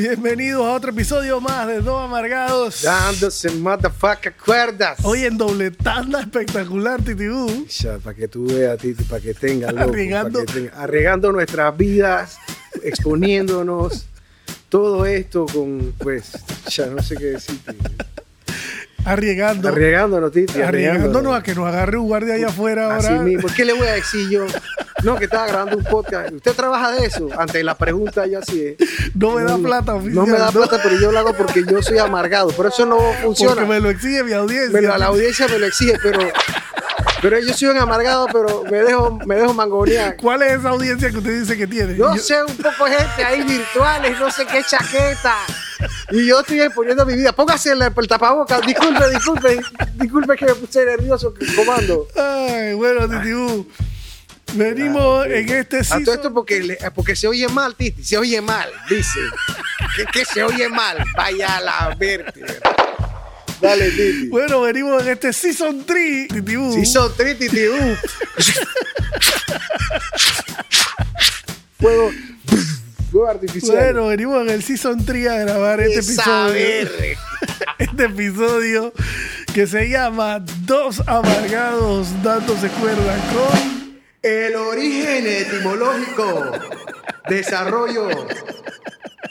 Bienvenidos a otro episodio más de Dos Amargados. Dándose motherfucker cuerdas. Hoy en doble tanda espectacular, Titibú. para que tú veas, Titi, para que tengas Arriesgando. arriesgando nuestras vidas, exponiéndonos. Todo esto con, pues, ya no sé qué decirte. Arriesgando. Arriesgándonos, Titi. Arriesgándonos a que nos agarre un guardia allá afuera Así ahora. mismo. ¿Qué le voy a decir yo? No, que estaba grabando un podcast. ¿Usted trabaja de eso? Ante la pregunta, yo así es. No me da plata, oficial. No me da plata, pero yo lo hago porque yo soy amargado. Por eso no funciona. Porque me lo exige mi audiencia. Me lo- la audiencia me lo exige, pero, pero yo soy un amargado, pero me dejo, me dejo mangonear. ¿Cuál es esa audiencia que usted dice que tiene? Yo Yo- sé un poco de gente ahí virtuales, no sé qué chaqueta. Y yo estoy exponiendo mi vida. Póngase el, el tapabocas. Disculpe, disculpe, disculpe que me puse nervioso comando. Ay, bueno, Titibú. Venimos en este A todo season- esto porque, le- porque se oye mal, Titi. Se oye mal, dice. Que, que se oye mal. Vaya a la verte. Dale, Titi. Bueno, venimos en este Season 3, Titibú. Si son tres, Titi. uh. Fuego. Fuego artificial. Bueno, venimos en el Season 3 a grabar este episodio. Este episodio que se llama Dos Amargados dándose cuerda con... El origen etimológico, desarrollo,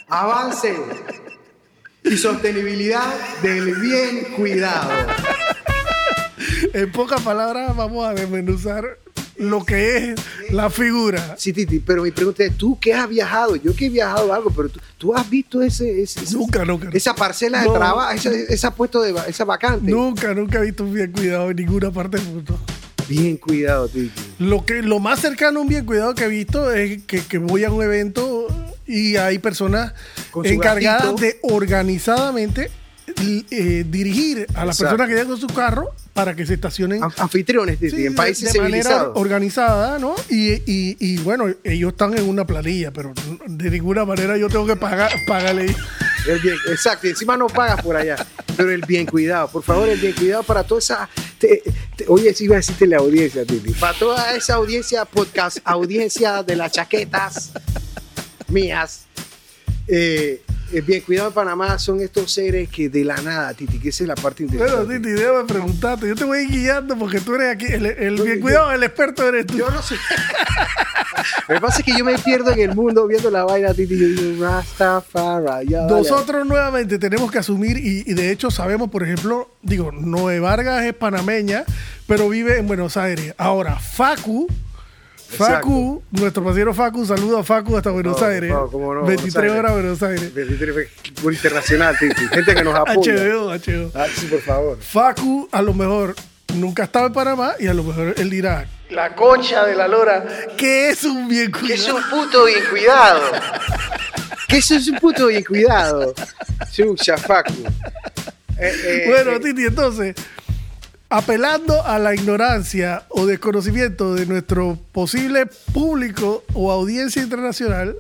avance y sostenibilidad del bien cuidado. En pocas palabras vamos a desmenuzar lo que es la figura. Sí, Titi, pero mi pregunta es, ¿tú qué has viajado? Yo que he viajado algo, pero tú, tú has visto ese, ese- Nunca, nunca. esa parcela No. de trabajo, esa, esa puesto de esa vacante. Nunca, nunca he visto un bien cuidado en ninguna parte del mundo. Bien cuidado, Titi. Lo, que, lo más cercano a un bien cuidado que he visto es que, que voy a un evento y hay personas encargadas gatito. de organizadamente eh, dirigir a las Exacto. personas que llegan con su carro para que se estacionen An- Anfitriones, Sí, en países de manera organizada, ¿no? Y, y- y, bueno, ellos están en una planilla, pero de ninguna manera yo tengo que pagar, pagarle. El bien, exacto, y encima no pagas por allá, pero el bien cuidado, por favor, el bien cuidado para toda esa. Te- te- oye, sí iba a decirte la audiencia, Titi. Para toda esa audiencia, podcast, audiencia de las chaquetas mías. eh, el bien cuidado en Panamá son estos seres que de la nada, Titi, que esa es la parte Bueno, interesante. Titi, déjame preguntarte. Yo te voy a ir guiando porque tú eres aquí. El, el bien cuidado, el experto eres tú. Yo no sé. Lo que pasa es que yo me pierdo en el mundo viendo la vaina, Titi. Yo digo, Rastafari. ya, dale. Nosotros nuevamente tenemos que asumir, y, y de hecho sabemos, por ejemplo, digo, Noé Vargas es panameña, pero vive en Buenos Aires. Ahora, Facu, Facu, nuestro pasiero Facu, saluda a Facu hasta Buenos No, Aires. no, no, 23 Buenos Aires. horas Buenos Aires. Por internacional, Titi. Gente que nos apoya. HBO, HBO. Ah, sí, por favor. Facu a lo mejor nunca ha estado en Panamá y a lo mejor él dirá, la concha de la lora, que es un bien Que es cuidado. un puto bien cuidado. Que eso es un puto bien cuidado. Chucha, Facu. Eh, eh, Bueno, eh, Titi, entonces, apelando a la ignorancia o desconocimiento de nuestro posible público o audiencia internacional,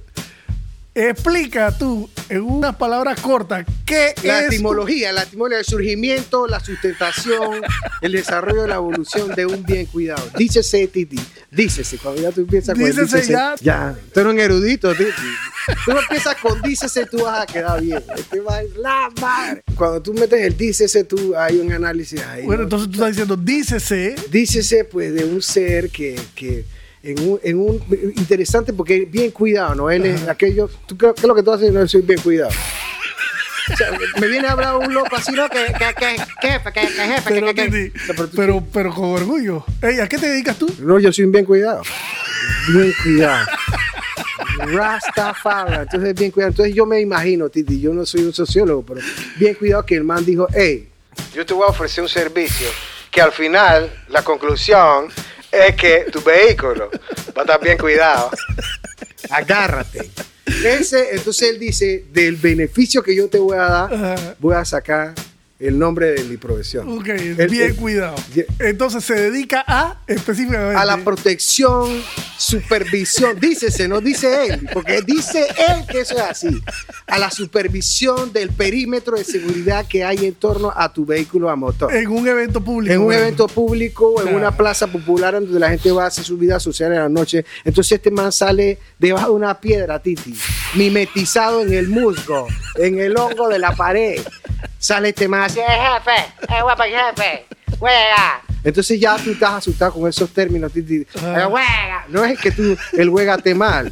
explica tú en unas palabras cortas qué la es etimología, la etimología, el surgimiento, la sustentación, el desarrollo, la evolución de un bien cuidado. Dícese, Titi. Dícese. Cuando ya tú empiezas con Dícese dícese, ya. Ya. Tú eres un erudito, Titi. Tú no empiezas con dícese, tú vas a quedar bien. Este va a ir la madre. Cuando tú metes el dícese, tú hay un análisis ahí. Bueno, ¿no? entonces tú estás diciendo, dícese, dícese pues de un ser que, que en, un, en un interesante porque bien cuidado, ¿no? Él es aquello, ¿tú qué, qué es lo que tú haces? No, soy bien cuidado. O sea, me viene a hablar un loco así, ¿no? Que, que, que, que jefe, que, que jefe, pero, que, que, pero, pero con orgullo. Ey, ¿A qué te dedicas tú? No, yo soy un bien cuidado. Bien cuidado. Rastafari. Entonces, bien cuidado. Entonces, yo me imagino, Titi, yo no soy un sociólogo, pero bien cuidado que el man dijo, hey, yo te voy a ofrecer un servicio que al final, la conclusión es que tu vehículo va a estar bien cuidado. Agárrate. Ese, entonces él dice, del beneficio que yo te voy a dar, voy a sacar el nombre de mi profesión. Ok, El- bien el- cuidado. Entonces se dedica a específicamente. a la protección, supervisión, dícese, no dice él, porque dice él que eso es así, a la supervisión del perímetro de seguridad que hay en torno a tu vehículo a motor. en un evento público. En un por evento público, en Claro. una plaza popular donde la gente va a hacer su vida social en la noche. Entonces este man sale debajo de una piedra, Titi, mimetizado en el musgo, en el hongo de la pared. Sale este man así, Sí, jefe, es guapo jefe. Juega, Entonces ya tú estás asustado con esos términos, Titi. Ajá. juega. No es que tú, el juega te mal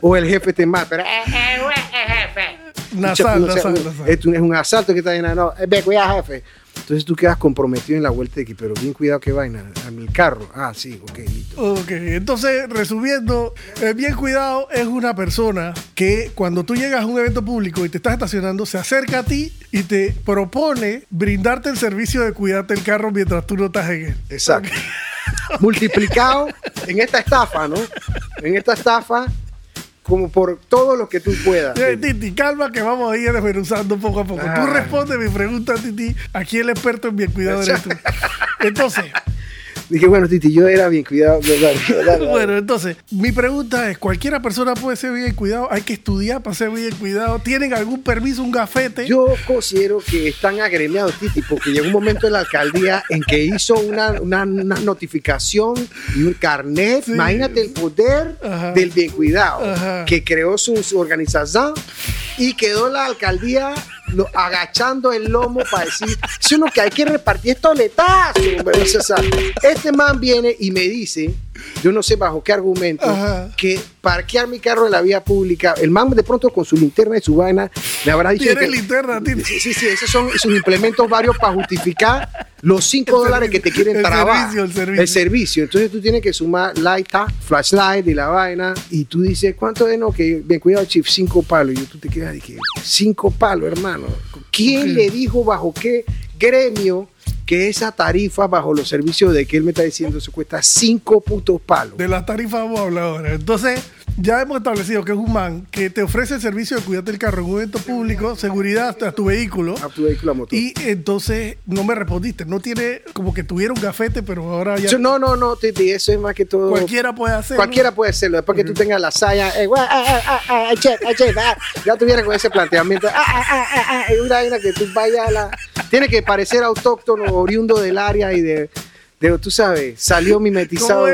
o el jefe te mal, pero Eh, eh, eh, jefe. Sé, nasal, un- nasal. Es, un, es un asalto que está eh, ve, cuidado, jefe. Entonces tú quedas comprometido en la vuelta de que, pero bien cuidado, qué vaina. Mi carro. Ah, sí, ok, listo. Ok, entonces resumiendo, eh, bien cuidado es una persona que cuando tú llegas a un evento público y te estás estacionando, se acerca a ti y te propone brindarte el servicio de cuidarte el carro mientras tú no estás en él. Exacto. Multiplicado en esta estafa, ¿no? En esta estafa, como por todo lo que tú puedas. Eh, Titi, calma que vamos a ir desmenuzando poco a poco. Ah. Tú responde mi pregunta, Titi. Aquí el experto en bien cuidado eres tú. Entonces, Dije, bueno, Titi, yo era bien cuidado. Dale, dale, dale. bueno, entonces, mi pregunta es, ¿cualquiera persona puede ser bien cuidado? ¿Hay que estudiar para ser bien cuidado? ¿Tienen algún permiso, un gafete? Yo considero que están agremiados, Titi, porque llegó un momento en la alcaldía en que hizo una, una- una notificación y un carnet. Sí. Imagínate el poder Ajá. del bien cuidado, Ajá. que creó su, su organización y quedó la alcaldía lo- agachando el lomo para decir, es lo que hay que repartir es toletazo. hombre". O sea, este man viene y me dice, yo no sé bajo qué argumento, Ajá. que parquear mi carro en la vía pública, el man de pronto con su linterna y su vaina, le habrá dicho ¿Tienes que... linterna, Titi? Sí, sí, esos son sus implementos varios para justificar los 5 El dólares que te quieren servicio, el servicio, el servicio. Entonces tú tienes que sumar light, tap, flashlight y la vaina. Y tú dices, ¿cuánto es? No, que bien cuidado, Chief, 5 palos. Y tú te quedas de que 5 palos, hermano. ¿Quién le dijo bajo qué gremio que esa tarifa bajo los servicios de que él me está diciendo se cuesta 5 putos palos? De las tarifas vamos a hablar ahora. Entonces, ya hemos establecido que es un man que te ofrece el servicio de cuidarte el carro en un evento público, seguridad a tu vehículo. A tu vehículo a motor. Y entonces no me respondiste. No tiene como que tuviera un gafete, pero ahora ya Yo- no, no, no, Titi, eso es más que todo. cualquiera puede hacerlo. Cualquiera puede hacerlo. Después que tú tengas la saya, eh, ah, ah, ah, ah, chef, ah, chef, ah, ya tuviera con ese planteamiento. Ah, ah, ah, ah, ah, es una vaina que tú vayas a la. Tiene que parecer autóctono, oriundo del área y de. De, tú sabes, salió mimetizado. Ah,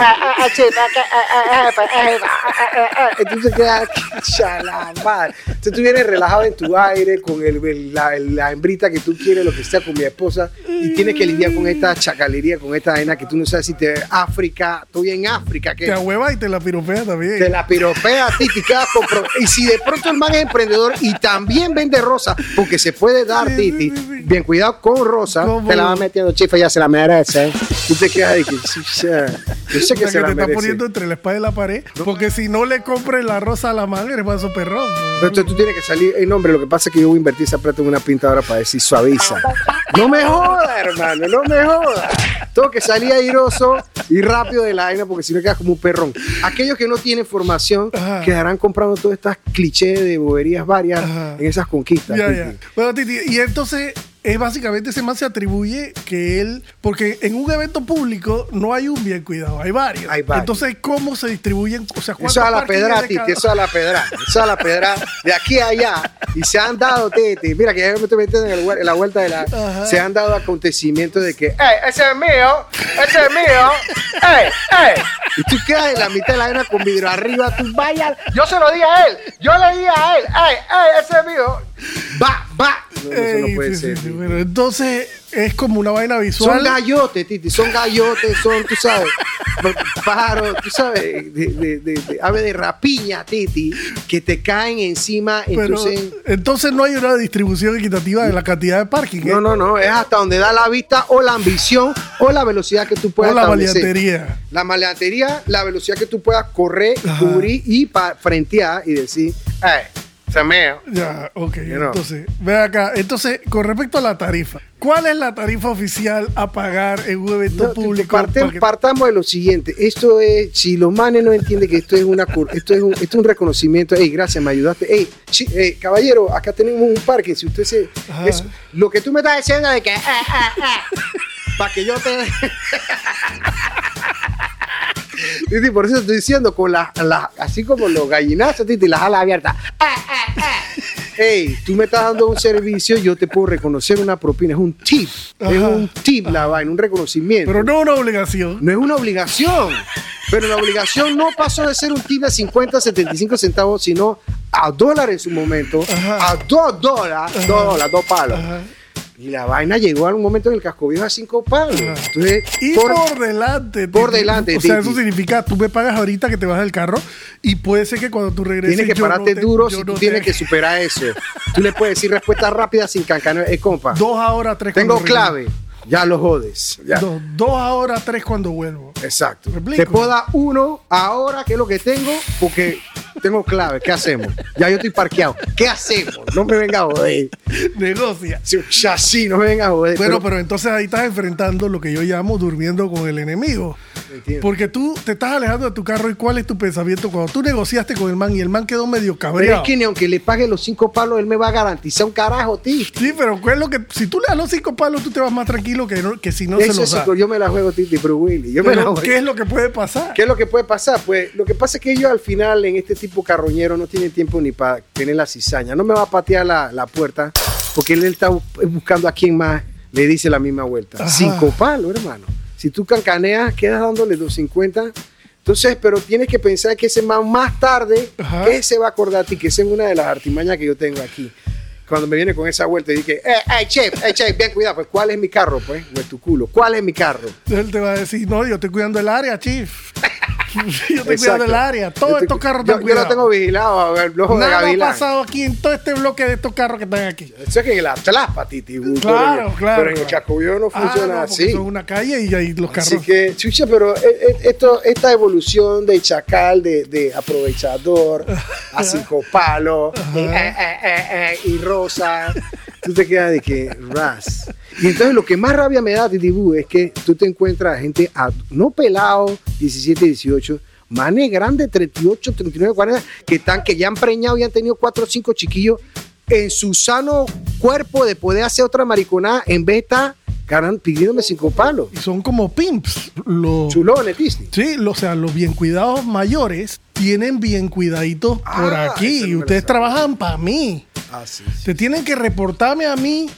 ah, ah, ah, ah, ah, ah, eh, ah, ah, ah, ah. Entonces queda chalamar. Entonces tú vienes relajado en tu aire con el, el- la, la hembrita que tú quieres, lo que sea con mi esposa, y tienes que lidiar con esta chacalería, con esta vaina que tú no sabes si te África, estoy en África, te que ahueva y te la piropea también. te la piropea a ti, te quedas compro- Y si de pronto el man es emprendedor y también vende rosa, porque se puede dar, Sí, Titi, sí, sí, sí. bien cuidado con rosa, ¿Cómo? te la va metiendo chifa, ya se la merece. ¿Eh? Tú te quedas de que, ya, yo sé O que sea, se que la te está poniendo entre la espada y la pared. Porque si no le compres la rosa a la man, eres más perrón. Pero entonces tú tienes que salir, hey, no, hombre, lo que pasa es que yo voy a invertir esa plata en una pintadora para decir suaviza. No me joda, hermano, no me joda. Tengo que salir airoso y rápido de la vaina porque si no quedas como un perrón. Aquellos que no tienen formación Ajá. quedarán comprando todas estas clichés de boberías varias Ajá. en esas conquistas. Ya, ya. Bueno, Titi, y entonces es básicamente ese man se atribuye que él, porque en un evento público no hay un bien cuidado, hay varios. Hay varios. Entonces, ¿cómo se distribuyen? O sea, ¿cuántos Eso a la pedra, Titi, cada- eso a la pedra, eso a la pedra, de aquí a allá. Y se han dado, Titi, mira que ya me estoy metiendo en, el en la vuelta de la. Ajá. Se han dado acontecimientos de que, ¡Ey, ese es mío! ¡Ese es mío! ¡Ey, ey! y tú quedas en la mitad de la arena con vidrio arriba, tú vayas, Yo se lo di a él. Yo le di a él. ¡Ey, ey, ese es mío! va, va. No, eso no puede sí, ser. sí, bueno, entonces es como una vaina visual. Son gallotes, Titi, son gallotes, son, tú sabes, pájaros, tú sabes, de, de, de, de- ave de rapiña, Titi, que te caen encima, pero entonces... entonces no hay una distribución equitativa de la cantidad de parking. ¿eh? No, no, no, es hasta donde da la vista o la ambición o la velocidad que tú O puedas la establecer. maleantería. La maleantería, la velocidad que tú puedas correr, Ajá. cubrir y frentear y decir, "Ey, Ese es mío. Ya, ok. know. Entonces, ve acá. Entonces, con respecto a la tarifa, ¿cuál es la tarifa oficial a pagar en un evento No, público? parte- para que- partamos de lo siguiente. Esto es, si los manes no entienden que esto es una cur- esto es un, esto es un reconocimiento. Ey, gracias, me ayudaste. Ey, chi- ey, caballero, acá tenemos un parque. Si usted se. Es- lo que tú me estás diciendo de que. para que yo te. Titi, por eso estoy diciendo, con las, las- así como los gallinazos, Titi, las alas abiertas. Ey, tú me estás dando un servicio, yo te puedo reconocer una propina. Es un tip. Es un tip la vaina, un reconocimiento. Pero no una obligación. No es una obligación. Pero la obligación no pasó de ser un tip de 50, 75 centavos, sino a dólares en su momento. Ajá. A dos dólares. Dos dólares, dos palos. Y la vaina llegó a un momento en el casco viejo a cinco palos. Entonces, Y por- por, delante. por delante, O sea, eso significa, tú me pagas ahorita que te vas del carro y puede ser que cuando tú regreses. tienes que no pararte te- duro yo si no tú tienes te- que superar eso. Tú le puedes decir respuesta rápida sin cancanear. Eh, compa, Dos ahora, tres tengo regreso. Ya lo jodes. Ya. Dos, dos ahora, tres cuando vuelvo. Exacto. Te puedo dar uno ahora, que es lo que tengo, porque tengo clave. ¿Qué hacemos? Ya yo estoy parqueado. ¿Qué hacemos? No me venga a joder. Negocia. Un chasis, no me venga a joder. Bueno, pero, pero entonces ahí estás enfrentando lo que yo llamo durmiendo con el enemigo. Entiendo. Porque tú te estás alejando de tu carro y cuál es tu pensamiento cuando tú negociaste con el man y el man quedó medio Pero cabreado. es que ni aunque le pague los cinco palos, él me va a garantizar un carajo, tío. Sí, pero ¿cuál es lo que si tú le das los cinco palos tú te vas más tranquilo que, no- que si no se Eso los es, da. yo me la juego, Titi, pero Willy. Yo me la Pero, juego. ¿Qué es lo que puede pasar? ¿Qué es lo que puede pasar? Pues lo que pasa es que ellos al final en este tipo carroñero no tienen tiempo ni para tener la cizaña. No me va a patear la, la puerta porque él está bu- buscando a quien más le dice la misma vuelta. Ajá. Cinco palos, hermano. Si tú cancaneas, quedas dándole 250. Entonces, pero tienes que pensar que ese man más tarde, Ajá. que se va a acordar a ti, que esa es una de las artimañas que yo tengo aquí. Cuando me viene con esa vuelta y dije, eh, hey, chef, hey, chef, bien cuidado, pues, ¿cuál es mi carro? Pues, o es tu culo. ¿Cuál es mi carro? Él te va a decir, no, yo estoy cuidando el área, chief. yo estoy cuidando el área. Todos estoy- estos carros yo, están yo lo cuidados. tengo vigilado, a ver, el ojo de Nada ha pasado aquí en todo este bloque de estos carros que están aquí. Eso es que en la tlapa, Titi. Claro, claro, Pero en el no Ah, funciona no, porque así. Son una calle y ahí los carros. Así que, chucha, pero eh, eh, esto, esta evolución de chacal, de, de aprovechador, a cinco palos, eh, eh, eh, eh, y rosa, tú te quedas de que ras. Y entonces lo que más rabia me da, Titi Bu, es que tú te encuentras a gente, no pelado, 17, 18, manes grandes, 38, 39, 40, que están, que ya han preñado y han tenido cuatro o cinco chiquillos en su sano cuerpo de poder hacer otra mariconada en vez de estar ganan- pidiéndome cinco palos. Y son como pimps. Los, Chulones, Disney. sí, lo- o sea, los bien cuidados mayores tienen bien cuidaditos Ah, por esa aquí. Y ustedes trabajan para mí. Ah, sí. Te tienen que reportarme a mí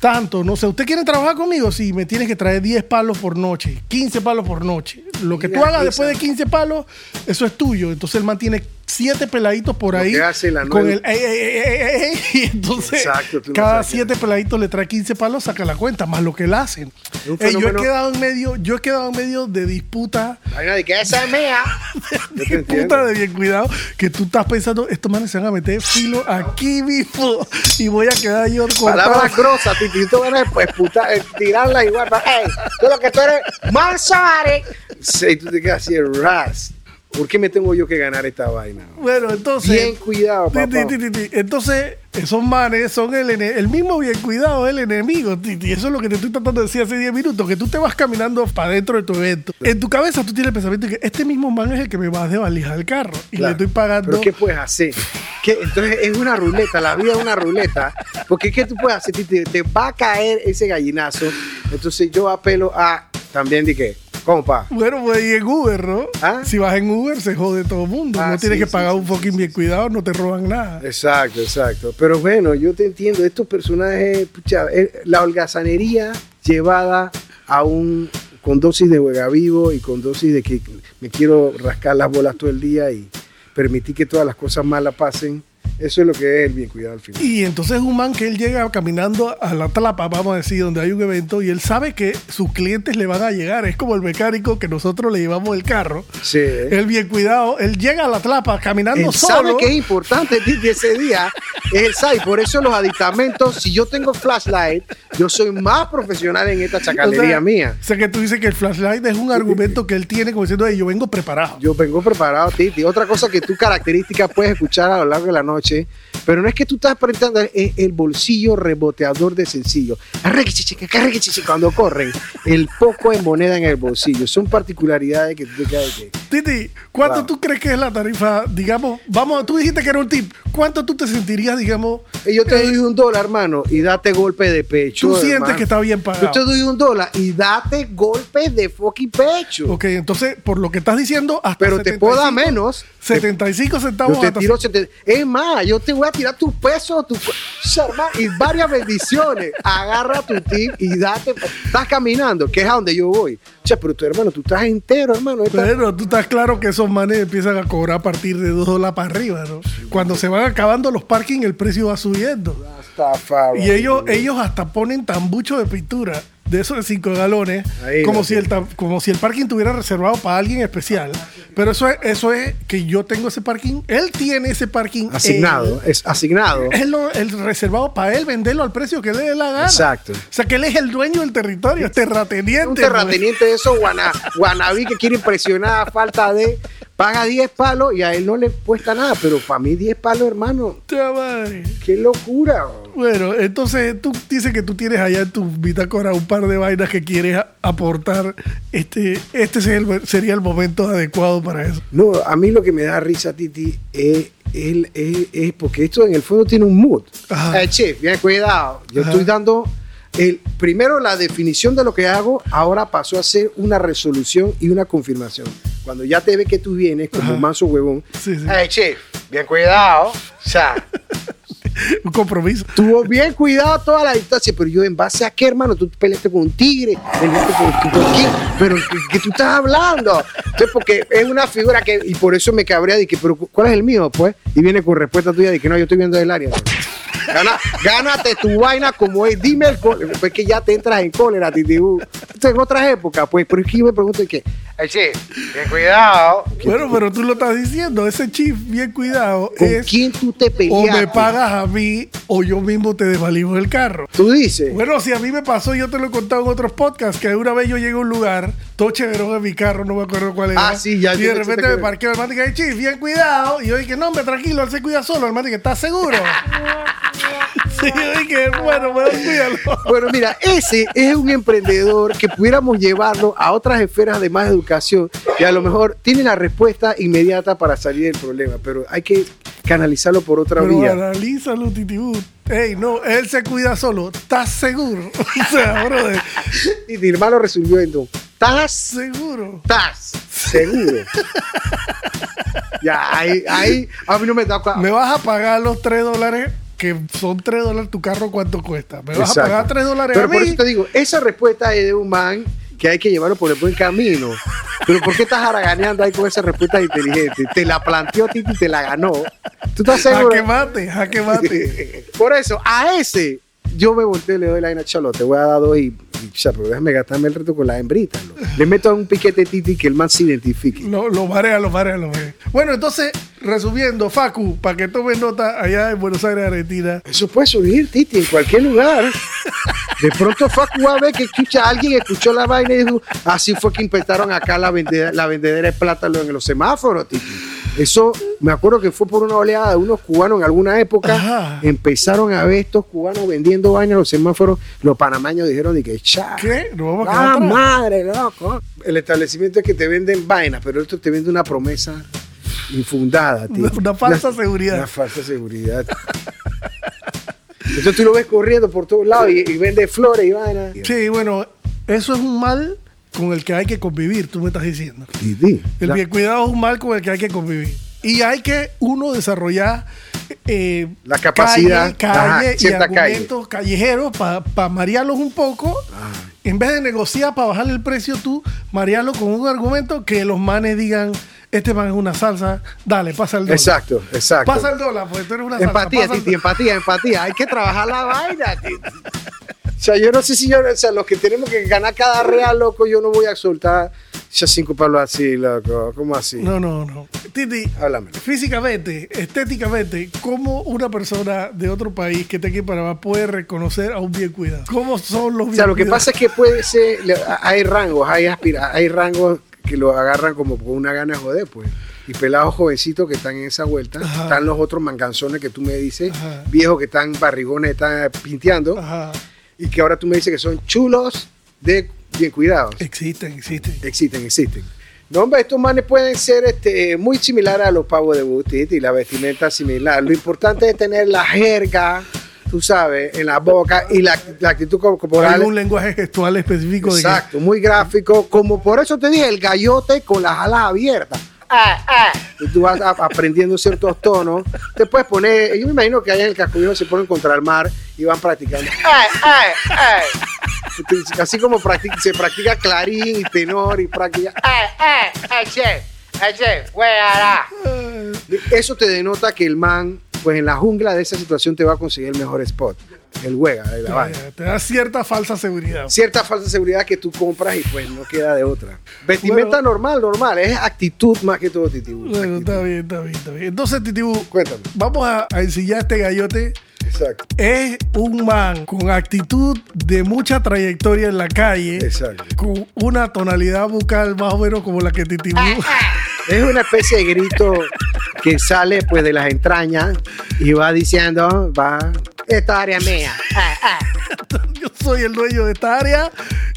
tanto. No sé, ¿usted quiere trabajar conmigo? Sí, me tienes que traer 10 palos por noche, 15 palos por noche. Lo que tú hagas esa. después de 15 palos, eso es tuyo. Entonces él mantiene 7 peladitos por ahí. hace la con el ey, ey, ey, y entonces Exacto, tú no cada 7 peladitos le trae 15 palos, saca la cuenta, más lo que él hacen. Yo he quedado en medio, yo he quedado en medio de disputa Vaina de que esa es mía. Entiendo. disputa de bien cuidado que tú estás pensando, estos manes se van a meter filo aquí mismo y voy a quedar yo cortado. Palabras grosas, te voy a pues, puta, eh, tirarla igual. Ey, tú lo que tú eres, Mansari. Sí, tú te quedas así, ras. ¿Por qué me tengo yo que ganar esta vaina? Bueno, entonces. Bien cuidado, papá. ti, ti, ti, ti. Entonces, esos manes son el, el mismo bien cuidado, el enemigo. ti, ti. Eso es lo que te estoy tratando de decir hace 10 minutos, que tú te vas caminando para dentro de tu evento. En tu cabeza tú tienes el pensamiento de que este mismo man es el que me va a desvalijar el carro. Y Claro. le estoy pagando. ¿Pero qué puedes hacer? ¿Qué? Entonces es una ruleta, la vida es una ruleta. Porque ¿qué tú puedes hacer? Titi? Te, va a caer ese gallinazo. Entonces yo apelo a también de que, compa, Bueno, pues y en Uber, ¿no? ¿Ah? Si vas en Uber, se jode todo el mundo. Ah, no tienes sí, que pagar sí, un fucking bien cuidado, no te roban nada. Exacto, exacto. Pero bueno, yo te entiendo. Estos personajes, pucha, eh, la holgazanería llevada a un con dosis de juega vivo y con dosis de que me quiero rascar las bolas todo el día y permitir que todas las cosas malas pasen. Eso es lo que es el bien cuidado al final. Y entonces un man que él llega caminando a la tlapa, vamos a decir, donde hay un evento, y él sabe que sus clientes le van a llegar. Es como el mecánico que nosotros le llevamos el carro. Sí. Él bien cuidado, él llega a la tlapa caminando Él sabe solo. que es importante Titi, ese día, es el SAI. Por eso los aditamentos, si yo tengo flashlight, yo soy más profesional en esta O sea, chacalería mía. O sea, que tú dices que el flashlight es un argumento que él tiene como diciendo, "Ey, yo vengo preparado. Yo vengo preparado, Titi. Otra cosa que tú característica puedes escuchar a lo largo de la noche noche, pero no es que tú estás apretando el, el bolsillo reboteador de sencillo. Cuando corren, el poco de moneda en el bolsillo. Son particularidades que tú te quedas de que. Titi, ¿cuánto Wow. tú crees que es la tarifa? Digamos, vamos, tú dijiste que era un tip. ¿Cuánto tú te sentirías, digamos, "Eh, Yo te eh, doy un dólar, hermano, y date golpe de pecho. tú sientes que está bien Yo pagado? te doy un dólar y date golpe de fucking pecho. Ok, entonces, por lo que estás diciendo, hasta Pero te puedo dar 75 menos. 75 centavos Yo te tiro 70. Es más, yo te voy a tirar tu peso, tu Sharma, y varias bendiciones. Agarra tu tip y date. Estás caminando, que es a donde yo voy. Che, pero tu hermano, tú estás entero, hermano. Estás- Pero tú estás claro que esos manes empiezan a cobrar a partir de 2 dólares para arriba, ¿no? Cuando se van acabando los parking, el precio va subiendo. Y ellos, ellos hasta ponen tambucho de pintura de esos de 5 galones, Ahí como si, el, como si el parking estuviera reservado para alguien especial. Pero eso es, eso es que yo tengo ese parking, él tiene ese parking Asignado, él- es asignado. es lo, el reservado para él venderlo al precio que le dé la gana. Exacto. O sea que él es el dueño del territorio, es terrateniente. Un terrateniente de esos guana, guanabí que quiere impresionar a falta de. Paga 10 palos y a él no le cuesta nada, pero para mí 10 palos, hermano, qué locura. bro. Bueno, entonces tú dices que tú tienes allá en tu bitácora un par de vainas que quieres aportar. Este, este sería el, sería el momento adecuado para eso. No, a mí lo que me da risa, Titi, es, es- es- es porque esto en el fondo tiene un mood. Ajá. Eh, chef, bien cuidado. Yo Ajá. estoy dando el, primero la definición de lo que hago, ahora pasó a ser una resolución y una confirmación. Cuando ya te ve que tú vienes como un manso huevón, Sí, sí. eh, chef, bien cuidado. O sea, Un compromiso. tuvo bien cuidado toda la distancia, pero yo en base a qué, hermano, tú peleaste con un tigre, peleaste con, con quién, pero ¿qué, qué tú estás hablando? Entonces, porque es una figura que, y por eso me cabrea de que, pero ¿cuál es el mío? Pues, y viene con respuesta tuya de que no, yo estoy viendo el área. Gana, gánate tu vaina como es, dime el cólera, pues que ya te entras en cólera, titibú. Entonces, en otras épocas, pues, pero es que yo me pregunto que, sí, bien cuidado. Bueno, pero tú lo estás diciendo. Ese chief, bien cuidado, ¿con es quién tú te o peleaste? me pagas a mí o yo mismo te desvalijo el carro. Tú dices. Bueno, si a mí me pasó, yo te lo he contado en otros podcasts, que una vez yo llegué a un lugar, todo chéverón en mi carro, no me acuerdo cuál era. Ah, sí, ya, Y de repente me que- parqueo, el dice, chief, bien cuidado. Y yo dije, no, hombre, tranquilo, él se cuida solo. El man dice, ¿estás seguro? sí, dije, bueno, cuídalo. Bueno, mira, ese es un emprendedor que pudiéramos llevarlo a otras esferas de más educación y a lo mejor tiene la respuesta inmediata para salir del problema, pero hay que canalizarlo por otra Pero vía. analízalo, titibú. Ey, no, él se cuida solo. ¿Estás seguro? o sea, brother, Y mi hermano resolvió esto. ¿Estás? seguro. ¿Estás? Seguro. ya, ahí, ahí, a mí no me da Me vas a pagar los 3 dólares, que son 3 dólares tu carro, ¿cuánto cuesta? Me vas Exacto. a pagar 3 dólares Pero a por eso te digo, esa respuesta es de un man que hay que llevarlo por el buen camino. Pero ¿por qué estás haraganeando ahí con esa respuesta inteligente? Te la planteó Titi y te la ganó. ¿Tú estás seguro? Jaque mate, jaque mate. Por eso, a ese yo me volteo y le doy la vaina chalo, te voy a dar dos y, déjame gastarme el reto con la hembrita. ¿no? Le meto a un piquete titi que el man se identifique. Lo, lo marea, lo marea, lo marea. Bueno, entonces, resumiendo, Facu, para que tomen nota allá en Buenos Aires, Argentina. Eso puede surgir, Titi, en cualquier lugar. De pronto Facu va a ver que escucha alguien, escuchó la vaina y dijo, así fue que inventaron acá la vendedera, la vendedera de plátano en los semáforos, Titi. Eso, me acuerdo que fue por una oleada de unos cubanos en alguna época. Ajá. Empezaron a ver estos cubanos vendiendo vaina en los semáforos. Los panameños dijeron de que, cha. ¿Qué? Nos vamos a ¡Ah, madre, loco! El establecimiento es que te venden vainas, pero esto te vende una promesa infundada, tío. Una falsa seguridad. Una falsa seguridad. Entonces tú lo ves corriendo por todos lados y, y vende flores y vainas. Sí, bueno, eso es un mal con el que hay que convivir, tú me estás diciendo. Titi, El la- bien cuidado es un mal con el que hay que convivir. Y hay que uno desarrollar eh, La capacidad, calle, calle ajá, y argumentos callejeros para marearlos un poco. Ah. En vez de negociar para bajarle el precio, tú marearlo con un argumento que los manes digan, este man es una salsa, dale, pasa el dólar. Exacto, exacto. Pasa el dólar, pues tú eres una salsa. Empatía, Titi, empatía, empatía. Hay que trabajar la vaina, Titi. O sea, yo no sé si yo, o sea, los que tenemos que ganar cada real, loco, yo no voy a soltar ya cinco palos así, loco. ¿Cómo así? No, no, no. Titi, Háblame. físicamente, estéticamente, ¿cómo una persona de otro país que esté aquí en Panamá puede reconocer a un bien cuidado? ¿Cómo son los O bien sea, lo que cuidados? pasa es que puede ser, hay rangos, hay aspira, hay rangos que lo agarran como con una gana de joder, pues. y pelados jovencitos que están en esa vuelta. Ajá. Están los otros manganzones que tú me dices, Ajá. viejos que están barrigones, están pinteando, Ajá. y que ahora tú me dices que son chulos de bien cuidados. Existen, existen. Existen, existen. No, hombre, estos manes pueden ser este, muy similares a los pavos de Butit y la vestimenta similar. Lo importante es tener la jerga, tú sabes, en la boca y la, la actitud corporal. Hay un lenguaje gestual específico de que Exacto, muy gráfico. Como por eso te dije, el gallote con las alas abiertas. Ay, ay. Y tú vas a- aprendiendo ciertos tonos. Te puedes poner, yo me imagino que allá en el casco se ponen contra el mar y van practicando. Así como practica- se practica clarín y tenor y práctica. Eso te denota que el man, pues en la jungla de esa situación te va a conseguir el mejor spot. El huega de la vaina. te da cierta falsa seguridad. Cierta falsa seguridad que tú compras y pues no queda de otra. Vestimenta Bueno. normal, normal. Es actitud más que todo, Titi. Bueno, está bien, está bien, está bien. Entonces, Titibu, Cuéntame. vamos a, a ensillar este gallote. Exacto. Es un man con actitud de mucha trayectoria en la calle, Exacto. con una tonalidad vocal más o menos como la que Titibu. Es una especie de grito que sale pues de las entrañas y va diciendo, va, esta área es mía. Ay, ay. yo soy el dueño de esta área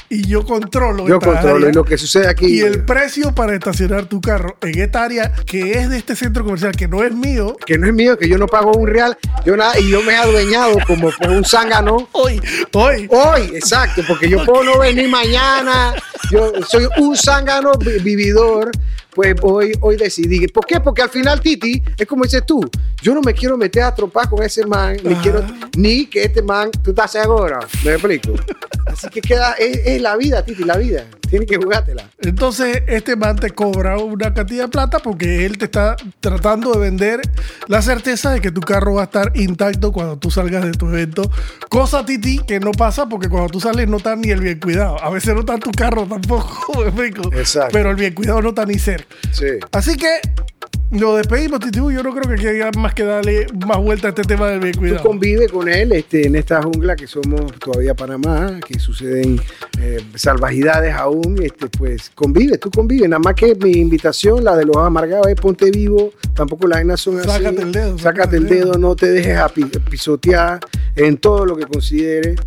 y yo controlo Yo esta controlo área. y lo que sucede aquí. Y el precio para estacionar tu carro en esta área que es de este centro comercial que no es mío, que no es mío, que yo no pago un real, yo nada, y yo me he adueñado como pues, un zángano. hoy, hoy, Hoy, exacto, porque yo puedo no venir mañana, yo soy un zángano vi- vividor, pues hoy, hoy decidí. ¿Por qué? Porque al final, Titi, es como dices tú, yo no me quiero meter a tropar con ese man, ni Ajá. quiero, ni que este man, tú estás seguro, me explico. Así que queda, es, es la vida, Titi, la vida, tienes que jugártela. Entonces, este man te cobra una cantidad de plata porque él te está tratando de vender la certeza de que tu carro va a estar intacto cuando tú salgas de tu evento. Cosa, Titi, que no pasa porque cuando tú sales no está ni el bien cuidado. A veces no está tu carro tampoco, me explico. Exacto. Pero el bien cuidado no está ni cerca. Sí. Así que lo despedimos, Titi. Yo no creo que haya más que darle más vuelta a este tema del bien Tú cuidado. convives con él este, en esta jungla que somos todavía Panamá, que suceden eh, salvajidades aún, este, pues convive, tú convives. Nada más que mi invitación, la de los amargados, es ponte vivo, tampoco las vainas son así. Sácate el dedo, Sácate el dedo, no te dejes pisotear en todo lo que consideres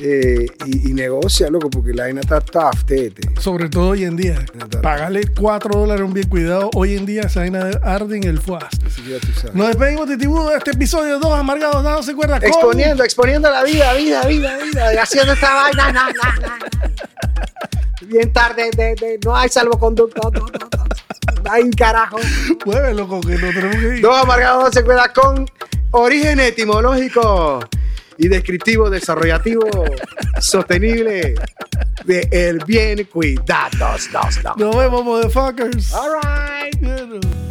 eh, y, y negocia, loco, porque la vaina está tough, tete. Sobre todo hoy en día. Pagarle 4 dólares a un bien cuidado. Hoy en día esa vaina arde en el sabes. Nos despedimos, Titibu, de este episodio de Dos Amargados dándose cuerda con... Exponiendo, exponiendo la vida, vida, vida, vida, y haciendo esta vaina, na, na, na. Bien tarde, de, de- no hay salvoconducto, no, no, no. No carajo. Mueve, loco, que no tenemos que ir. Dos amargados se cuida con origen etimológico y descriptivo, desarrollativo, sostenible de el bien cuidados. Dos, dos. Nos vemos, motherfuckers. All right.